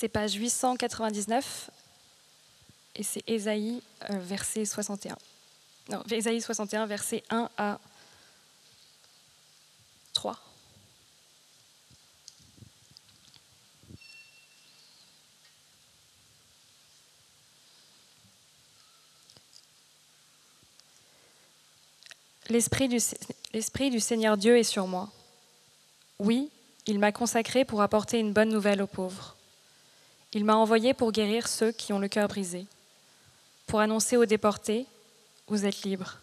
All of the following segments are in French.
C'est page 899 et c'est Ésaïe, euh, verset 61. Non, Ésaïe 61, verset 1 à 3. L'Esprit du, L'Esprit du Seigneur Dieu est sur moi. Oui, il m'a consacré pour apporter une bonne nouvelle aux pauvres. Il m'a envoyé pour guérir ceux qui ont le cœur brisé, pour annoncer aux déportés, vous êtes libres.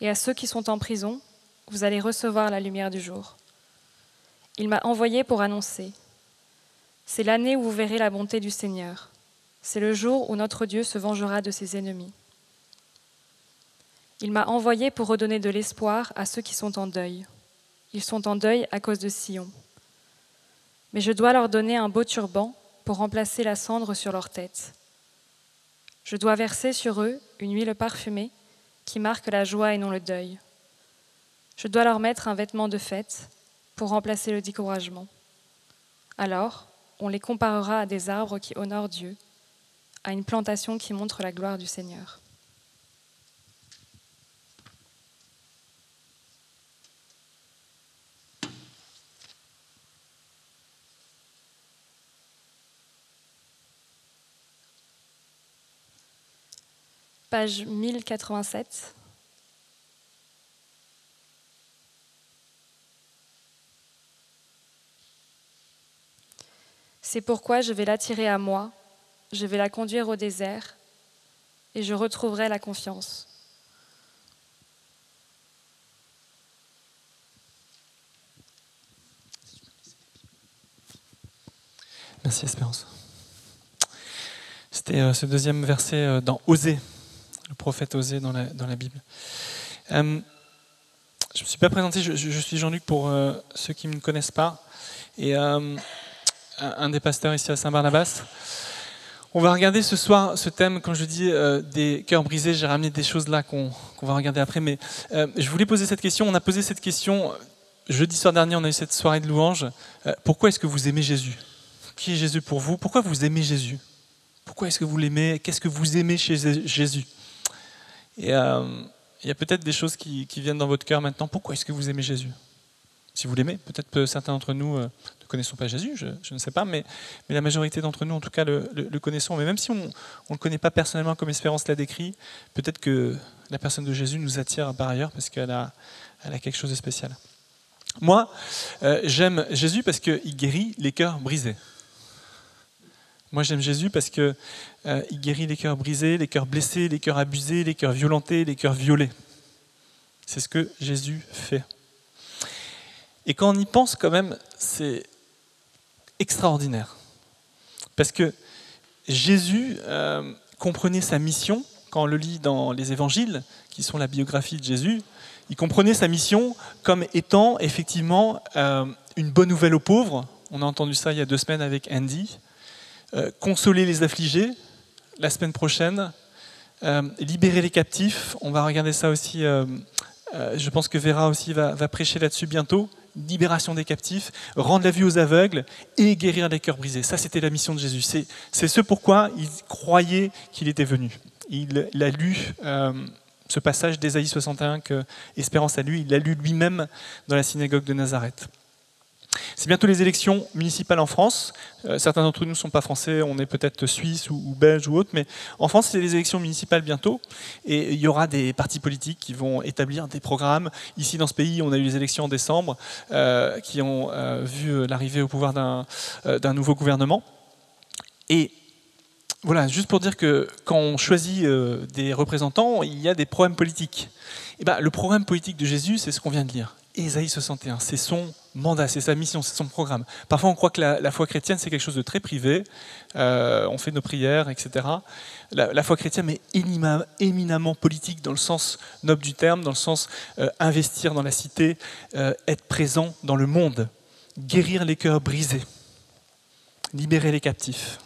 Et à ceux qui sont en prison, vous allez recevoir la lumière du jour. Il m'a envoyé pour annoncer, c'est l'année où vous verrez la bonté du Seigneur. C'est le jour où notre Dieu se vengera de ses ennemis. Il m'a envoyé pour redonner de l'espoir à ceux qui sont en deuil. Ils sont en deuil à cause de Sion. Mais je dois leur donner un beau turban pour remplacer la cendre sur leur tête. Je dois verser sur eux une huile parfumée qui marque la joie et non le deuil. Je dois leur mettre un vêtement de fête pour remplacer le découragement. Alors, on les comparera à des arbres qui honorent Dieu, à une plantation qui montre la gloire du Seigneur. Page 1087. C'est pourquoi je vais l'attirer à moi, je vais la conduire au désert, et je retrouverai la confiance. Merci Espérance. C'était euh, ce deuxième verset euh, dans Oser, le prophète Osée dans la, Bible. Euh, je ne me suis pas présenté, je, suis Jean-Luc pour euh, ceux qui ne me connaissent pas, et euh, un des pasteurs ici à Saint-Barnabas. On va regarder ce soir ce thème, comme je dis, des cœurs brisés. J'ai ramené des choses là qu'on va regarder après, mais je voulais poser cette question. On a posé cette question jeudi soir dernier, on a eu cette soirée de louanges. pourquoi est-ce que vous aimez Jésus? Qui est Jésus pour vous? Pourquoi vous aimez Jésus? Pourquoi est-ce que vous l'aimez? Qu'est-ce que vous aimez chez Jésus? Et euh, il y a peut-être des choses qui, viennent dans votre cœur maintenant. Pourquoi est-ce que vous aimez Jésus? Si vous l'aimez, peut-être que certains d'entre nous euh, ne connaissons pas Jésus, je, ne sais pas, mais, la majorité d'entre nous, en tout cas, le, connaissons. Mais même si on ne le connaît pas personnellement comme Espérance l'a décrit, peut-être que la personne de Jésus nous attire par ailleurs parce qu'elle a, elle a quelque chose de spécial. Moi, euh, j'aime Jésus parce qu'il guérit les cœurs brisés. Moi, j'aime Jésus parce qu'il euh, guérit les cœurs brisés, les cœurs blessés, les cœurs abusés, les cœurs violentés, les cœurs violés. C'est ce que Jésus fait. Et quand on y pense, quand même, c'est extraordinaire. Parce que Jésus euh, comprenait sa mission, quand on le lit dans les évangiles, qui sont la biographie de Jésus, il comprenait sa mission comme étant effectivement euh, une bonne nouvelle aux pauvres. On a entendu ça il y a deux semaines avec Andy. Euh, consoler les affligés la semaine prochaine, euh, libérer les captifs. On va regarder ça aussi. Euh, je pense que Vera aussi va, prêcher là-dessus bientôt. Libération des captifs, rendre la vue aux aveugles et guérir les cœurs brisés. Ça, c'était la mission de Jésus. C'est ce pourquoi il croyait qu'il était venu. Il, a lu ce passage d'Ésaïe 61 que Espérance a lu. Il l'a lu lui-même dans la synagogue de Nazareth. Bientôt les élections municipales en France. Euh, certains d'entre nous ne sont pas français, on est peut-être suisse ou, belge ou autre, mais en France, c'est les élections municipales bientôt. Et il y aura des partis politiques qui vont établir des programmes. Ici, dans ce pays, on a eu les élections en décembre euh, qui ont euh, vu l'arrivée au pouvoir d'un nouveau gouvernement. Et voilà, juste pour dire que quand on choisit des représentants, il y a des problèmes politiques. Et ben, le programme politique de Jésus, c'est ce qu'on vient de lire. Ésaïe 61, c'est son mandat, c'est sa mission, c'est son programme. Parfois, on croit que la, foi chrétienne, c'est quelque chose de très privé. Euh, on fait nos prières, etc. La, foi chrétienne est éminemment politique dans le sens noble du terme, dans le sens euh, investir dans la cité, euh, être présent dans le monde, guérir les cœurs brisés, libérer les captifs.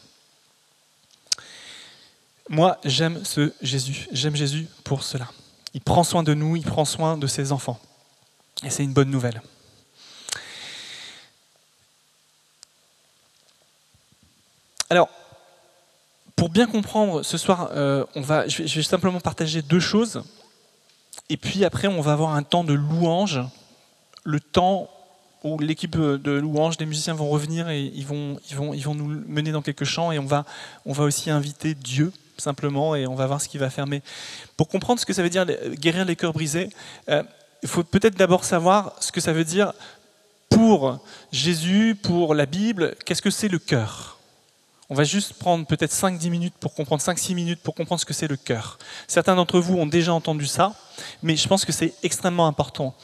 Moi, j'aime ce Jésus. J'aime Jésus pour cela. Il prend soin de nous, il prend soin de ses enfants. Et c'est une bonne nouvelle. Alors, pour bien comprendre, ce soir, euh, on je, vais, simplement partager deux choses. Et puis après, on va avoir un temps de louange, le temps où l'équipe de louange, des musiciens vont revenir et ils vont, nous mener dans quelques chants. Et on va, aussi inviter Dieu simplement et on va voir ce qu'il va faire. Pour comprendre ce que ça veut dire guérir les cœurs brisés, euh, il faut peut-être d'abord savoir ce que ça veut dire pour Jésus, pour la Bible, qu'est-ce que c'est le cœur? On va juste prendre peut-être 5-10 minutes pour comprendre, 5-6 minutes pour comprendre ce que c'est le cœur. Certains d'entre vous ont déjà entendu ça, mais je pense que c'est extrêmement important.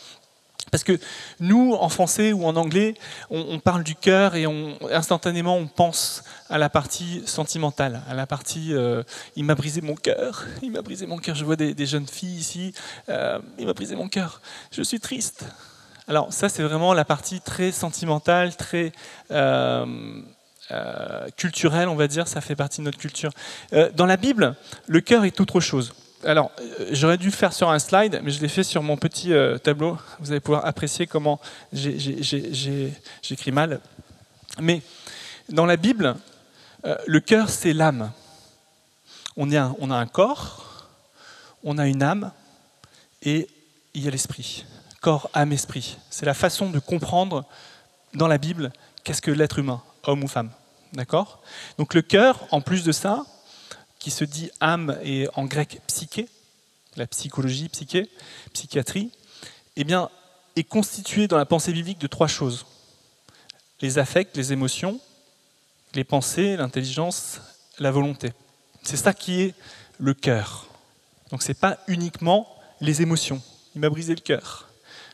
Parce que nous, en français ou en anglais, on, parle du cœur et instantanément on pense à la partie sentimentale, à la partie euh, il m'a brisé mon cœur, il m'a brisé mon cœur. Je vois des, jeunes filles ici, euh, il m'a brisé mon cœur, je suis triste. Alors ça, c'est vraiment la partie très sentimentale, très euh, culturelle, on va dire. Ça fait partie de notre culture. dans la Bible, le cœur est autre chose alors, euh, j'aurais dû le faire sur un slide, mais je l'ai fait sur mon petit euh, tableau. Vous allez pouvoir apprécier comment j'écris mal. Mais dans la Bible, euh, le cœur, c'est l'âme. On, a un corps, on a une âme, et il y a l'esprit. Corps, âme, esprit. C'est la façon de comprendre dans la Bible qu'est-ce que l'être humain, homme ou femme. D'accord? Donc le cœur, en plus de ça, qui se dit âme et en grec psyché, la psychologie, psyché, psychiatrie, eh bien, est constitué dans la pensée biblique de trois choses. Les affects, les émotions, les pensées, l'intelligence, la volonté. C'est ça qui est le cœur. Donc ce n'est pas uniquement les émotions. Il m'a brisé le cœur.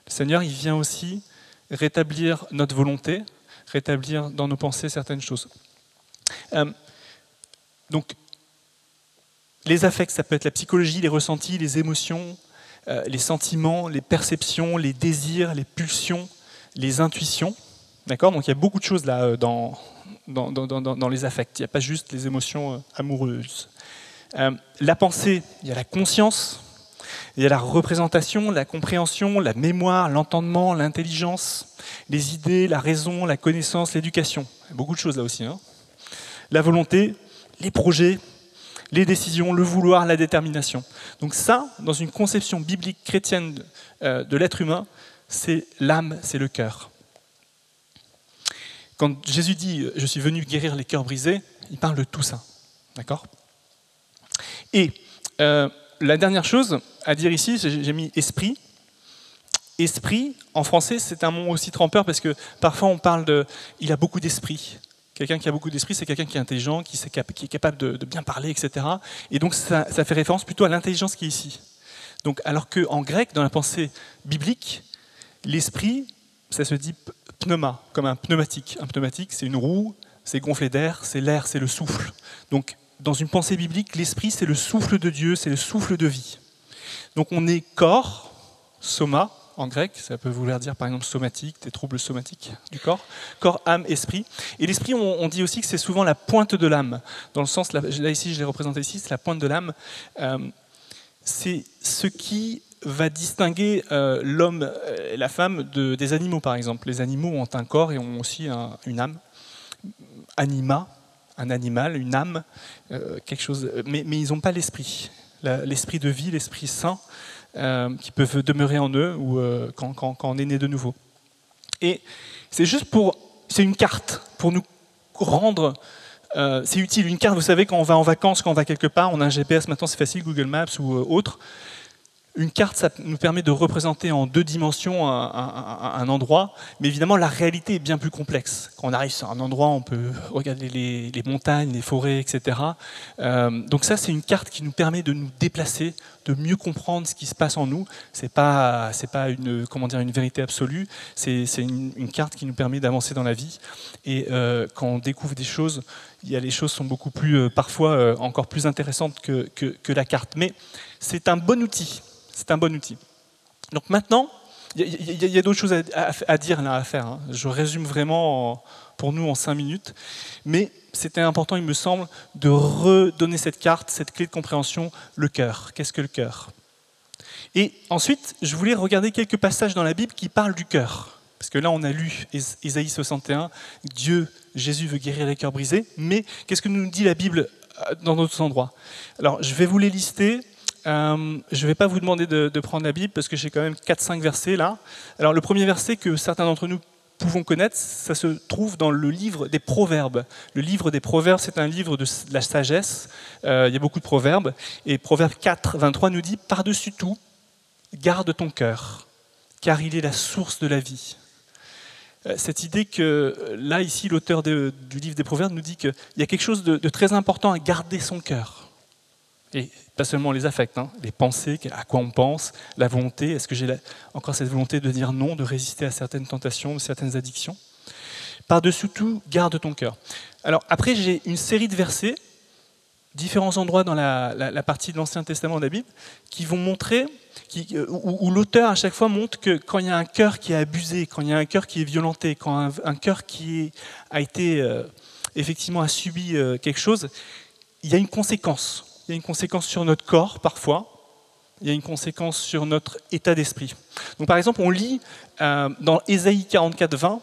Le Seigneur, il vient aussi rétablir notre volonté, rétablir dans nos pensées certaines choses. Euh, donc les affects, ça peut être la psychologie, les ressentis, les émotions, euh, les sentiments, les perceptions, les désirs, les pulsions, les intuitions. D'accord? Donc il y a beaucoup de choses là euh, dans, dans, les affects. Il n'y a pas juste les émotions amoureuses. la pensée, il y a la conscience, il y a la représentation, la compréhension, la mémoire, l'entendement, l'intelligence, les idées, la raison, la connaissance, l'éducation. Beaucoup de choses là aussi. Hein. La volonté, les projets, les décisions, le vouloir, la détermination. Donc ça, dans une conception biblique chrétienne euh, de l'être humain, c'est l'âme, c'est le cœur. Quand Jésus dit « je suis venu guérir les cœurs brisés », il parle de tout ça. D'accord? Et euh, la dernière chose à dire ici, j'ai mis « esprit ». Esprit, en français, c'est un mot aussi trempeur parce que parfois on parle de « il a beaucoup d'esprit ». Quelqu'un qui a beaucoup d'esprit, c'est quelqu'un qui est intelligent, qui, est capable de, bien parler, etc. Et donc ça, fait référence plutôt à l'intelligence qui est ici. Donc, alors qu'en grec, dans la pensée biblique, l'esprit, ça se dit pneuma, comme un pneumatique. Un pneumatique, c'est une roue, c'est gonflé d'air, c'est l'air, c'est le souffle. Donc, dans une pensée biblique, l'esprit, c'est le souffle de Dieu, c'est le souffle de vie. Donc, on est corps, soma, en grec, ça peut vouloir dire par exemple somatique, des troubles somatiques du corps, corps, âme, esprit. Et l'esprit, on, dit aussi que c'est souvent la pointe de l'âme, dans le sens, là, ici je l'ai représenté ici, c'est la pointe de l'âme. Euh, c'est ce qui va distinguer euh, l'homme et la femme de, des animaux par exemple. Les animaux ont un corps et ont aussi une âme. Anima, un animal, une âme, euh, quelque chose, mais ils n'ont pas l'esprit. L'esprit de vie, l'esprit saint, euh, qui peuvent demeurer en eux ou euh, quand, on est né de nouveau. Et c'est juste pour, c'est une carte pour nous rendre, euh, c'est utile une carte. Vous savez quand on va en vacances, quand on va quelque part, on a un GPS maintenant, c'est facile, Google Maps ou autre. Une carte, ça nous permet de représenter en deux dimensions un, endroit, mais évidemment, la réalité est bien plus complexe. Quand on arrive sur un endroit, on peut regarder les, montagnes, les forêts, etc. Euh, donc ça, c'est une carte qui nous permet de nous déplacer, de mieux comprendre ce qui se passe en nous. C'est pas, c'est pas une, comment dire, une vérité absolue. C'est, une, carte qui nous permet d'avancer dans la vie. Et euh, quand on découvre des choses, y a les choses sont beaucoup plus, euh, parfois, encore plus intéressantes que la carte. Mais c'est un bon outil c'est un bon outil. Donc maintenant, il y a, d'autres choses à, dire là, à faire. Hein. Je résume vraiment pour nous en cinq minutes. Mais c'était important, il me semble, de redonner cette carte, cette clé de compréhension, le cœur. Qu'est-ce que le cœur? Et ensuite, je voulais regarder quelques passages dans la Bible qui parlent du cœur. Parce que là, on a lu Ésaïe 61, Dieu Jésus veut guérir les cœurs brisés, mais qu'est-ce que nous dit la Bible euh, dans d'autres endroits? Alors, je vais vous les lister. Euh, je ne vais pas vous demander de, prendre la Bible parce que j'ai quand même 4-5 versets là. Alors, le premier verset que certains d'entre nous pouvons connaître, ça se trouve dans le livre des Proverbes. Le livre des Proverbes, c'est un livre de la sagesse. Euh, il y a beaucoup de proverbes. Et Proverbe 4, 23 nous dit Par-dessus tout, garde ton cœur, car il est la source de la vie. Euh, cette idée que, là, ici, l'auteur du livre des Proverbes nous dit qu'il y a quelque chose de très important à garder son cœur. Et pas seulement les affects, hein, les pensées, à quoi on pense, la volonté, est-ce que j'ai encore cette volonté de dire non, de résister à certaines tentations, certaines addictions? Par-dessus tout, garde ton cœur. Alors après, j'ai une série de versets, différents endroits dans la, partie de l'Ancien Testament de la Bible, qui vont montrer, euh, où, l'auteur à chaque fois montre que quand il y a un cœur qui est abusé, quand il y a un cœur qui est violenté, quand un, cœur qui a été, euh, effectivement, a subi euh, quelque chose, il y a une conséquence il y a une conséquence sur notre corps parfois, il y a une conséquence sur notre état d'esprit. Donc par exemple, on lit euh, dans Ésaïe 44, 20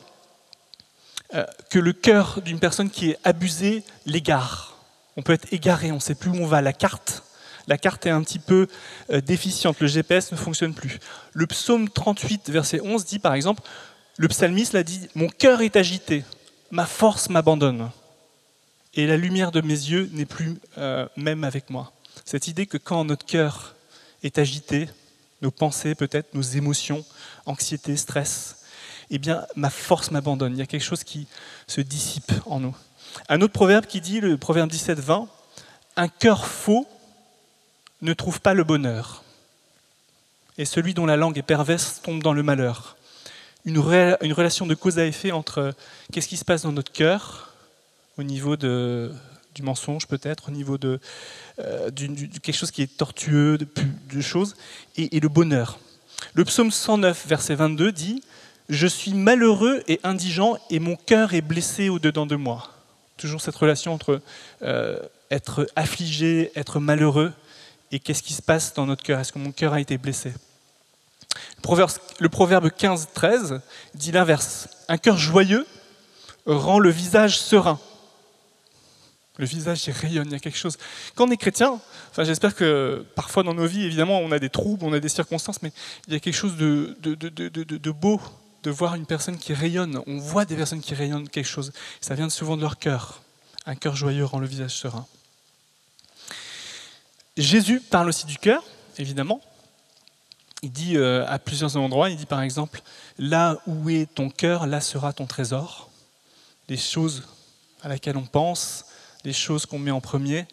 euh, que le cœur d'une personne qui est abusée l'égare. On peut être égaré, on ne sait plus où on va. La carte, la carte est un petit peu euh, déficiente, le GPS ne fonctionne plus. Le psaume 38, verset 11 dit par exemple, le psalmiste l'a dit, mon cœur est agité, ma force m'abandonne et la lumière de mes yeux n'est plus euh, même avec moi. Cette idée que quand notre cœur est agité, nos pensées peut-être, nos émotions, anxiété, stress, eh bien ma force m'abandonne. Il y a quelque chose qui se dissipe en nous. Un autre proverbe qui dit, le proverbe 17, 20, un cœur faux ne trouve pas le bonheur. Et celui dont la langue est perverse tombe dans le malheur. Une, une relation de cause à effet entre qu'est-ce qui se passe dans notre cœur au niveau du mensonge peut-être, au niveau de, euh, quelque chose qui est tortueux, de, choses, et, le bonheur. Le psaume 109, verset 22 dit Je suis malheureux et indigent, et mon cœur est blessé au-dedans de moi. Toujours cette relation entre euh, être affligé, être malheureux, et qu'est-ce qui se passe dans notre cœur? Est-ce que mon cœur a été blessé? Le proverbe, le proverbe 15, 13 dit l'inverse Un cœur joyeux rend le visage serein le visage rayonne, il y a quelque chose. Quand on est chrétien, j'espère que parfois dans nos vies, évidemment, on a des troubles, on a des circonstances, mais il y a quelque chose de, beau de voir une personne qui rayonne. On voit des personnes qui rayonnent quelque chose. Ça vient souvent de leur cœur. Un cœur joyeux rend le visage serein. Jésus parle aussi du cœur, évidemment. Il dit euh, à plusieurs endroits, il dit par exemple, là où est ton cœur, là sera ton trésor. Les choses à laquelle on pense, les choses qu'on met en premier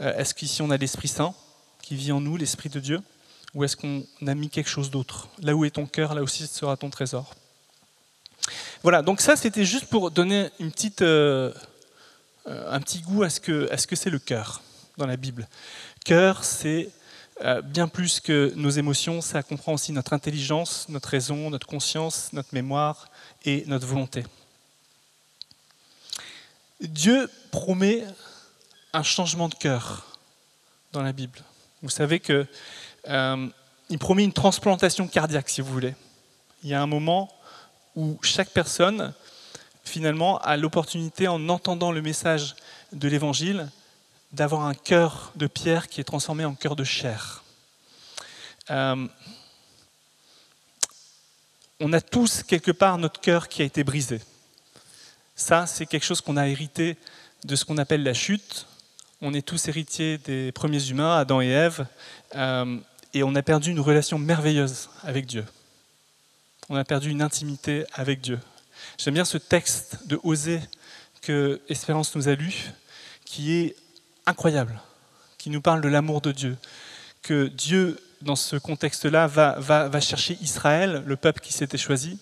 euh, Est-ce qu'ici on a l'Esprit Saint qui vit en nous, l'Esprit de Dieu Ou est-ce qu'on a mis quelque chose d'autre? Là où est ton cœur, là aussi sera ton trésor. Voilà, donc ça c'était juste pour donner une petite, euh, euh, un petit goût à ce que c'est -ce le cœur dans la Bible. Cœur, c'est bien plus que nos émotions, ça comprend aussi notre intelligence, notre raison, notre conscience, notre mémoire et notre volonté. Dieu promet un changement de cœur dans la Bible. Vous savez qu'il euh, promet une transplantation cardiaque, si vous voulez. Il y a un moment où chaque personne, finalement, a l'opportunité, en entendant le message de l'Évangile, d'avoir un cœur de pierre qui est transformé en cœur de chair. Euh, on a tous quelque part notre cœur qui a été brisé. Ça, c'est quelque chose qu'on a hérité de ce qu'on appelle la chute. On est tous héritiers des premiers humains, Adam et Ève, euh, et on a perdu une relation merveilleuse avec Dieu. On a perdu une intimité avec Dieu. J'aime bien ce texte de Osée que Espérance nous a lu, qui est incroyable, qui nous parle de l'amour de Dieu. Que Dieu, dans ce contexte-là, va, chercher Israël, le peuple qui s'était choisi,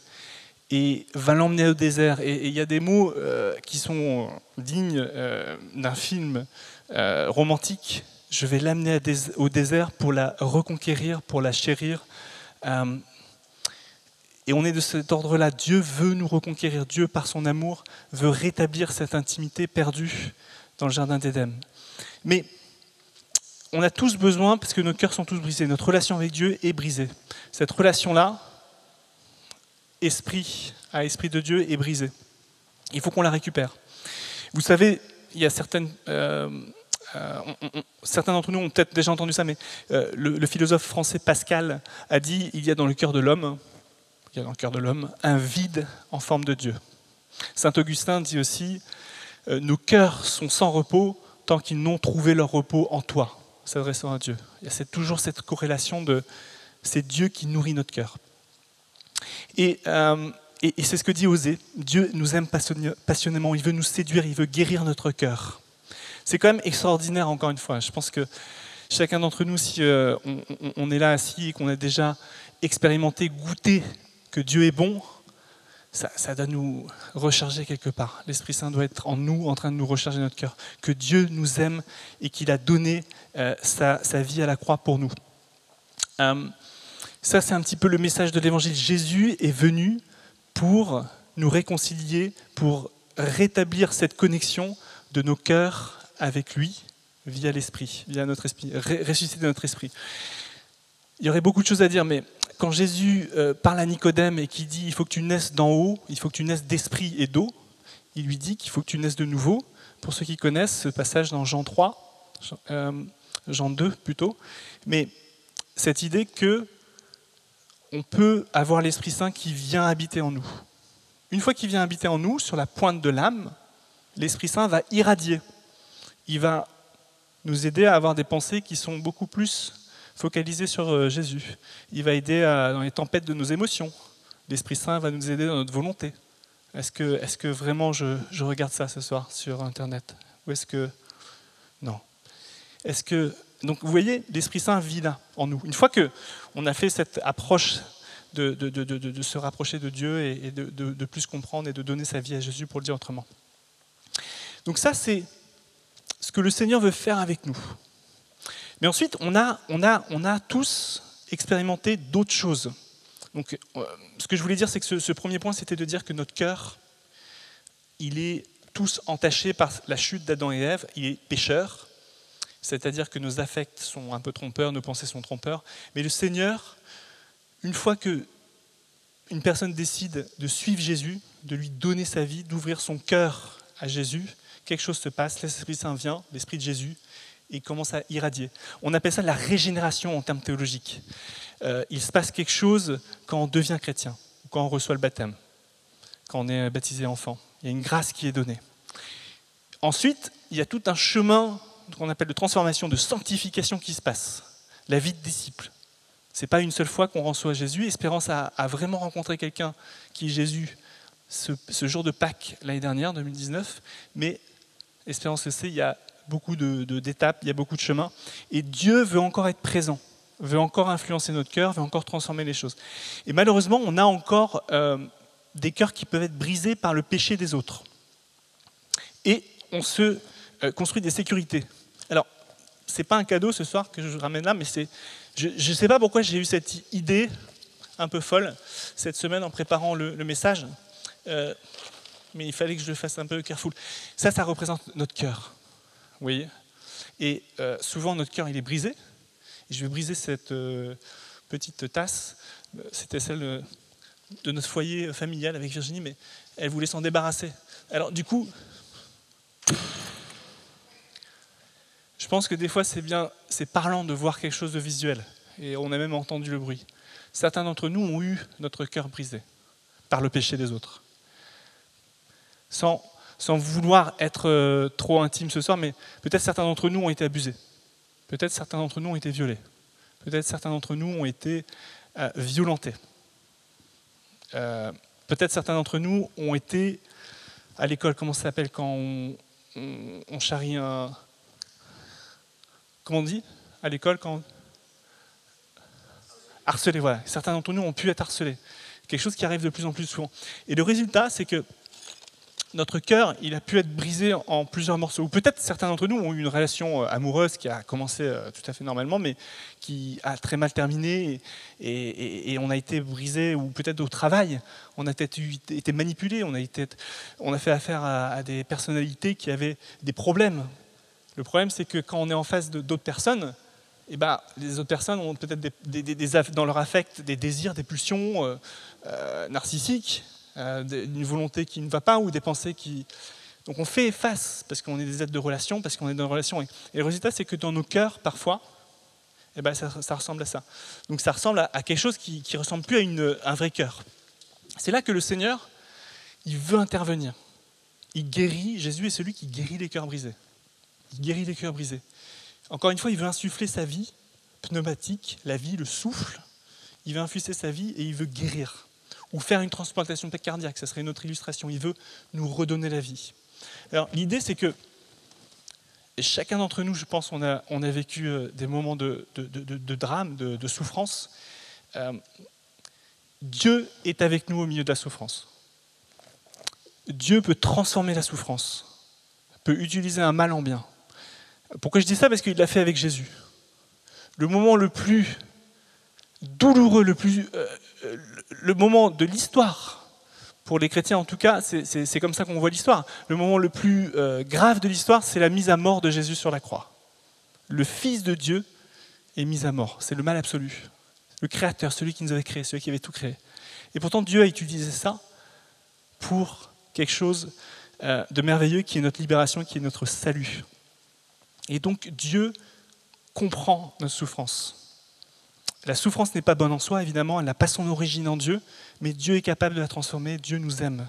et va l'emmener au désert. Et il y a des mots euh, qui sont dignes euh, d'un film euh, romantique. Je vais l'amener au désert pour la reconquérir, pour la chérir. et on est de cet ordre-là. Dieu veut nous reconquérir. Dieu, par son amour, veut rétablir cette intimité perdue dans le jardin d'Éden. Mais on a tous besoin, parce que nos cœurs sont tous brisés, notre relation avec Dieu est brisée. Cette relation-là, esprit à esprit de Dieu est brisé. Il faut qu'on la récupère. Vous savez, il y a certaines... certains d'entre nous ont peut-être déjà entendu ça, mais le, philosophe français Pascal a dit il y a dans le cœur de l'homme, il y a dans le cœur de l'homme un vide en forme de Dieu. Saint Augustin dit aussi nos cœurs sont sans repos tant qu'ils n'ont trouvé leur repos en toi, s'adressant à Dieu. Il y a toujours cette corrélation de c'est Dieu qui nourrit notre cœur. Euh, et, c'est ce que dit Osée. Dieu nous aime passionnément, il veut nous séduire, il veut guérir notre cœur. C'est quand même extraordinaire, encore une fois. Je pense que chacun d'entre nous, si euh, on, est là assis et qu'on a déjà expérimenté, goûté que Dieu est bon, ça, doit nous recharger quelque part. L'Esprit Saint doit être en nous, en train de nous recharger notre cœur. Que Dieu nous aime et qu'il a donné euh, sa, vie à la croix pour nous. Ça, c'est un petit peu le message de l'évangile. Jésus est venu pour nous réconcilier, pour rétablir cette connexion de nos cœurs avec lui via l'esprit, via notre esprit, ressusciter notre esprit. Il y aurait beaucoup de choses à dire, mais quand Jésus euh, parle à Nicodème et qu'il dit il faut que tu naisses d'en haut, il faut que tu naisses d'esprit et d'eau, il lui dit qu'il faut que tu naisses de nouveau. Pour ceux qui connaissent ce passage dans Jean 3, euh, Jean 2 plutôt, mais cette idée que on peut avoir l'Esprit Saint qui vient habiter en nous. Une fois qu'il vient habiter en nous, sur la pointe de l'âme, l'Esprit Saint va irradier. Il va nous aider à avoir des pensées qui sont beaucoup plus focalisées sur euh, Jésus. Il va aider dans les tempêtes de nos émotions. L'Esprit Saint va nous aider dans notre volonté. Est-ce que, vraiment je, je, regarde ça ce soir sur Internet? Ou est-ce que... Non. Est-ce que donc vous voyez, l'Esprit Saint vit là, en nous. Une fois qu'on a fait cette approche de, se rapprocher de Dieu et, de, plus comprendre et de donner sa vie à Jésus, pour le dire autrement. Donc ça, c'est ce que le Seigneur veut faire avec nous. Mais ensuite, on a, on a, on a tous expérimenté d'autres choses. Donc, euh, ce que je voulais dire, c'est que ce, ce premier point, c'était de dire que notre cœur, il est tous entaché par la chute d'Adam et Ève, il est pécheur, c'est-à-dire que nos affects sont un peu trompeurs, nos pensées sont trompeurs. Mais le Seigneur, une fois que une personne décide de suivre Jésus, de lui donner sa vie, d'ouvrir son cœur à Jésus, quelque chose se passe, l'Esprit Saint vient, l'Esprit de Jésus, et commence à irradier. On appelle ça la régénération en termes théologiques. Euh, il se passe quelque chose quand on devient chrétien, quand on reçoit le baptême, quand on est baptisé enfant. Il y a une grâce qui est donnée. Ensuite, il y a tout un chemin qu'on appelle de transformation, de sanctification qui se passe. La vie de disciple. C'est pas une seule fois qu'on reçoit Jésus. Espérance a, vraiment rencontré quelqu'un qui est Jésus ce, jour de Pâques l'année dernière, 2019. Mais Espérance le sait, il y a beaucoup d'étapes, il y a beaucoup de chemins. Et Dieu veut encore être présent, veut encore influencer notre cœur, veut encore transformer les choses. Et malheureusement, on a encore euh, des cœurs qui peuvent être brisés par le péché des autres. Et on se euh, construit des sécurités c'est pas un cadeau ce soir que je ramène là, mais c'est, je ne sais pas pourquoi j'ai eu cette idée un peu folle cette semaine en préparant le, message, euh, mais il fallait que je le fasse un peu careful. Ça, ça représente notre cœur, vous Et euh, souvent notre cœur il est brisé. Je vais briser cette euh, petite tasse. C'était celle de notre foyer familial avec Virginie, mais elle voulait s'en débarrasser. Alors du coup, je pense que des fois, c'est bien, c'est parlant de voir quelque chose de visuel. Et on a même entendu le bruit. Certains d'entre nous ont eu notre cœur brisé par le péché des autres. Sans, sans vouloir être euh, trop intime ce soir, mais peut-être certains d'entre nous ont été abusés. Peut-être certains d'entre nous ont été violés. Peut-être certains d'entre nous ont été euh, violentés. Euh, peut-être certains d'entre nous ont été à l'école, comment ça s'appelle quand on, on charrie un, comment on dit à l'école quand harcelé, voilà. Certains d'entre nous ont pu être harcelés. Quelque chose qui arrive de plus en plus souvent. Et le résultat, c'est que notre cœur, il a pu être brisé en plusieurs morceaux. Ou peut-être certains d'entre nous ont eu une relation euh, amoureuse qui a commencé euh, tout à fait normalement, mais qui a très mal terminé, et, on a été brisé, ou peut-être au travail, on a peut-être été manipulé, on a, été, on a fait affaire à des personnalités qui avaient des problèmes le problème, c'est que quand on est en face d'autres personnes, eh ben, les autres personnes ont peut-être dans leur affect des désirs, des pulsions euh, euh, narcissiques, euh, une volonté qui ne va pas ou des pensées qui. Donc on fait face parce qu'on est des êtres de relation, parce qu'on est dans une relation. Et le résultat, c'est que dans nos cœurs, parfois, eh ben, ça, ressemble à ça. Donc ça ressemble à, quelque chose qui ne ressemble plus à, une, un vrai cœur. C'est là que le Seigneur, il veut intervenir. Il guérit, Jésus est celui qui guérit les cœurs brisés. Il guérit les cœurs brisés. Encore une fois, il veut insuffler sa vie pneumatique, la vie, le souffle. Il veut infuser sa vie et il veut guérir. Ou faire une transplantation cardiaque, ça serait une autre illustration. Il veut nous redonner la vie. Alors l'idée, c'est que chacun d'entre nous, je pense, on a, on a vécu euh, des moments de, de, drame, de, souffrance. Euh, Dieu est avec nous au milieu de la souffrance. Dieu peut transformer la souffrance, peut utiliser un mal en bien. Pourquoi je dis ça Parce qu'il l'a fait avec Jésus. Le moment le plus douloureux, le, plus, euh, le moment de l'histoire pour les chrétiens en tout cas, c'est comme ça qu'on voit l'histoire. Le moment le plus euh, grave de l'histoire, c'est la mise à mort de Jésus sur la croix. Le Fils de Dieu est mis à mort. C'est le mal absolu. Le Créateur, celui qui nous avait créé, celui qui avait tout créé. Et pourtant, Dieu a utilisé ça pour quelque chose euh, de merveilleux qui est notre libération, qui est notre salut. Et donc, Dieu comprend notre souffrance. La souffrance n'est pas bonne en soi, évidemment, elle n'a pas son origine en Dieu, mais Dieu est capable de la transformer, Dieu nous aime.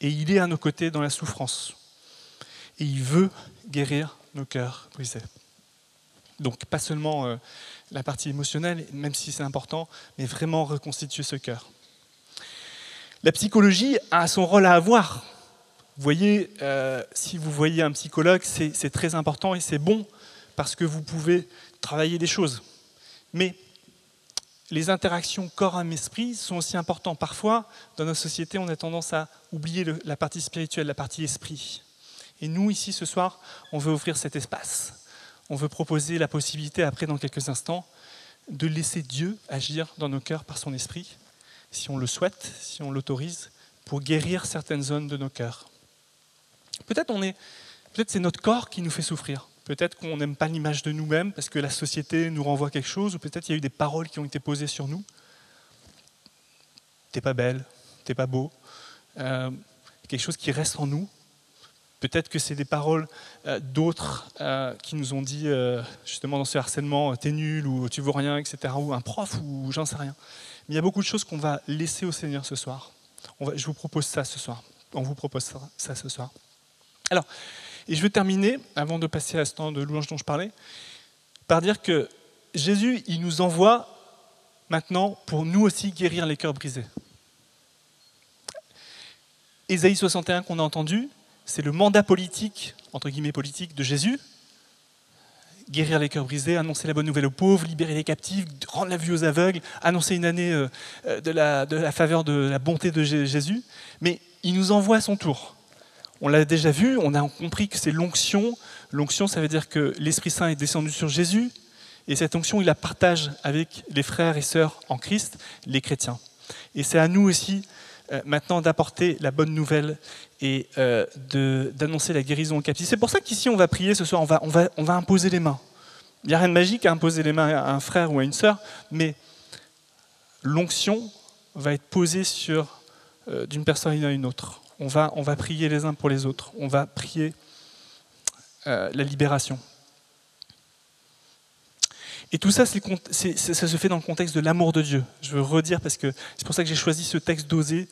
Et il est à nos côtés dans la souffrance. Et il veut guérir nos cœurs brisés. Donc pas seulement euh, la partie émotionnelle, même si c'est important, mais vraiment reconstituer ce cœur. La psychologie a son rôle à avoir. Vous voyez, euh, si vous voyez un psychologue, c'est très important et c'est bon parce que vous pouvez travailler des choses. Mais les interactions corps-âme-esprit sont aussi importantes. Parfois, dans nos sociétés, on a tendance à oublier la partie spirituelle, la partie esprit. Et nous, ici, ce soir, on veut offrir cet espace. On veut proposer la possibilité, après, dans quelques instants, de laisser Dieu agir dans nos cœurs par son esprit, si on le souhaite, si on l'autorise, pour guérir certaines zones de nos cœurs. Peut-être on est, peut-être c'est notre corps qui nous fait souffrir. Peut-être qu'on n'aime pas l'image de nous-mêmes parce que la société nous renvoie quelque chose, ou peut-être il y a eu des paroles qui ont été posées sur nous. T'es pas belle, t'es pas beau. Euh, quelque chose qui reste en nous. Peut-être que c'est des paroles euh, d'autres euh, qui nous ont dit justement dans ce harcèlement, t'es nul ou tu vaux rien, etc. Ou un prof ou j'en sais rien. Mais il y a beaucoup de choses qu'on va laisser au Seigneur ce soir. je vous propose ça ce soir. On vous propose ça ce soir. Alors, et je veux terminer, avant de passer à ce temps de louange dont je parlais, par dire que Jésus, il nous envoie maintenant pour nous aussi guérir les cœurs brisés. Ésaïe 61 qu'on a entendu, c'est le mandat politique, entre guillemets politique, de Jésus. Guérir les cœurs brisés, annoncer la bonne nouvelle aux pauvres, libérer les captifs, rendre la vue aux aveugles, annoncer une année euh, euh, de la, de la faveur de la bonté de Jésus. Mais il nous envoie à son tour. On l'a déjà vu, on a compris que c'est l'onction. L'onction, ça veut dire que l'Esprit Saint est descendu sur Jésus, et cette onction, il la partage avec les frères et sœurs en Christ, les chrétiens. Et c'est à nous aussi euh, maintenant d'apporter la bonne nouvelle et euh, d'annoncer la guérison aux captifs. C'est pour ça qu'ici, on va prier ce soir, on va imposer les mains. Il n'y a rien de magique à imposer les mains à un frère ou à une sœur, mais l'onction va être posée sur euh, d'une personne à une autre on va, prier les uns pour les autres, on va prier euh, la libération. Et tout ça, ça se fait dans le contexte de l'amour de Dieu. Je veux redire parce que c'est pour ça que j'ai choisi ce texte d'oser.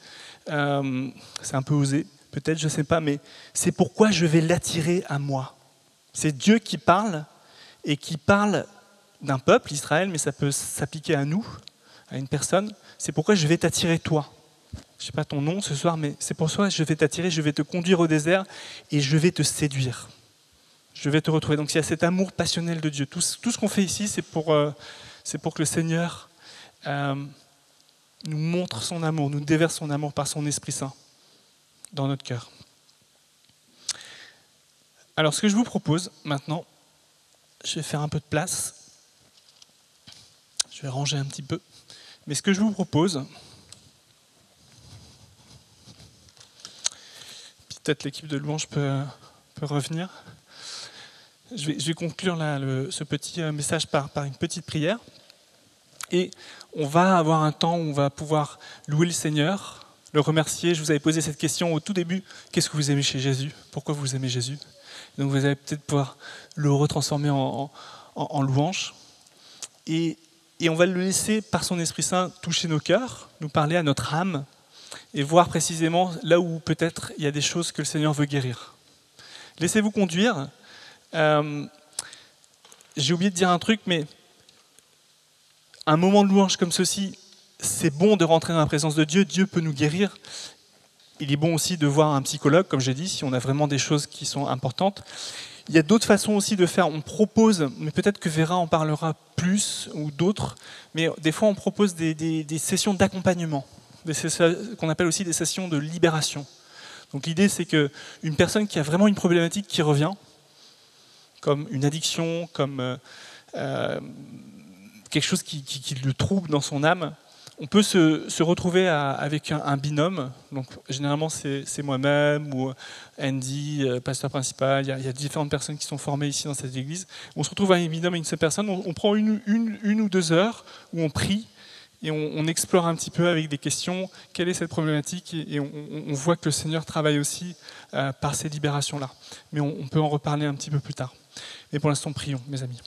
Euh, c'est un peu osé, peut-être, je ne sais pas, mais c'est pourquoi je vais l'attirer à moi. C'est Dieu qui parle et qui parle d'un peuple, Israël, mais ça peut s'appliquer à nous, à une personne. C'est pourquoi je vais t'attirer toi je sais pas ton nom ce soir, mais c'est pour ça je vais t'attirer, je vais te conduire au désert et je vais te séduire. Je vais te retrouver. Donc il y a cet amour passionnel de Dieu. Tout, ce qu'on fait ici, c'est pour, euh, que le Seigneur euh, nous montre son amour, nous déverse son amour par son Esprit Saint dans notre cœur. Alors ce que je vous propose maintenant, je vais faire un peu de place. Je vais ranger un petit peu. Mais ce que je vous propose, peut-être l'équipe de louange peut, peut revenir. Je vais, conclure ce petit euh, message par, par une petite prière. Et on va avoir un temps où on va pouvoir louer le Seigneur le remercier. Je vous avais posé cette question au tout début. Qu'est-ce que vous aimez chez Jésus? Pourquoi vous aimez Jésus? Donc vous allez peut-être pouvoir le retransformer en, louange. Et, et on va le laisser, par son Esprit Saint, toucher nos cœurs, nous parler à notre âme, et voir précisément là où peut-être il y a des choses que le Seigneur veut guérir. Laissez-vous conduire. Euh, j'ai oublié de dire un truc, mais un moment de louange comme ceci, c'est bon de rentrer dans la présence de Dieu. Dieu peut nous guérir. Il est bon aussi de voir un psychologue, comme j'ai dit, si on a vraiment des choses qui sont importantes. Il y a d'autres façons aussi de faire. On propose, mais peut-être que Vera en parlera plus ou d'autres, mais des fois on propose des, des sessions d'accompagnement, qu'on appelle aussi des sessions de libération. Donc l'idée, c'est qu'une personne qui a vraiment une problématique qui revient, comme une addiction, comme euh, euh, quelque chose qui, le trouble dans son âme, on peut se, retrouver avec un, binôme. Donc généralement, c'est moi-même ou Andy, euh, pasteur principal. Il y, a, différentes personnes qui sont formées ici dans cette église. On se retrouve avec un binôme et une seule personne. On, prend une, une, ou deux heures où on prie et on, explore un petit peu avec des questions quelle est cette problématique et, on, voit que le Seigneur travaille aussi euh, par ces libérations-là. Mais on, peut en reparler un petit peu plus tard. Mais pour l'instant, prions, mes amis.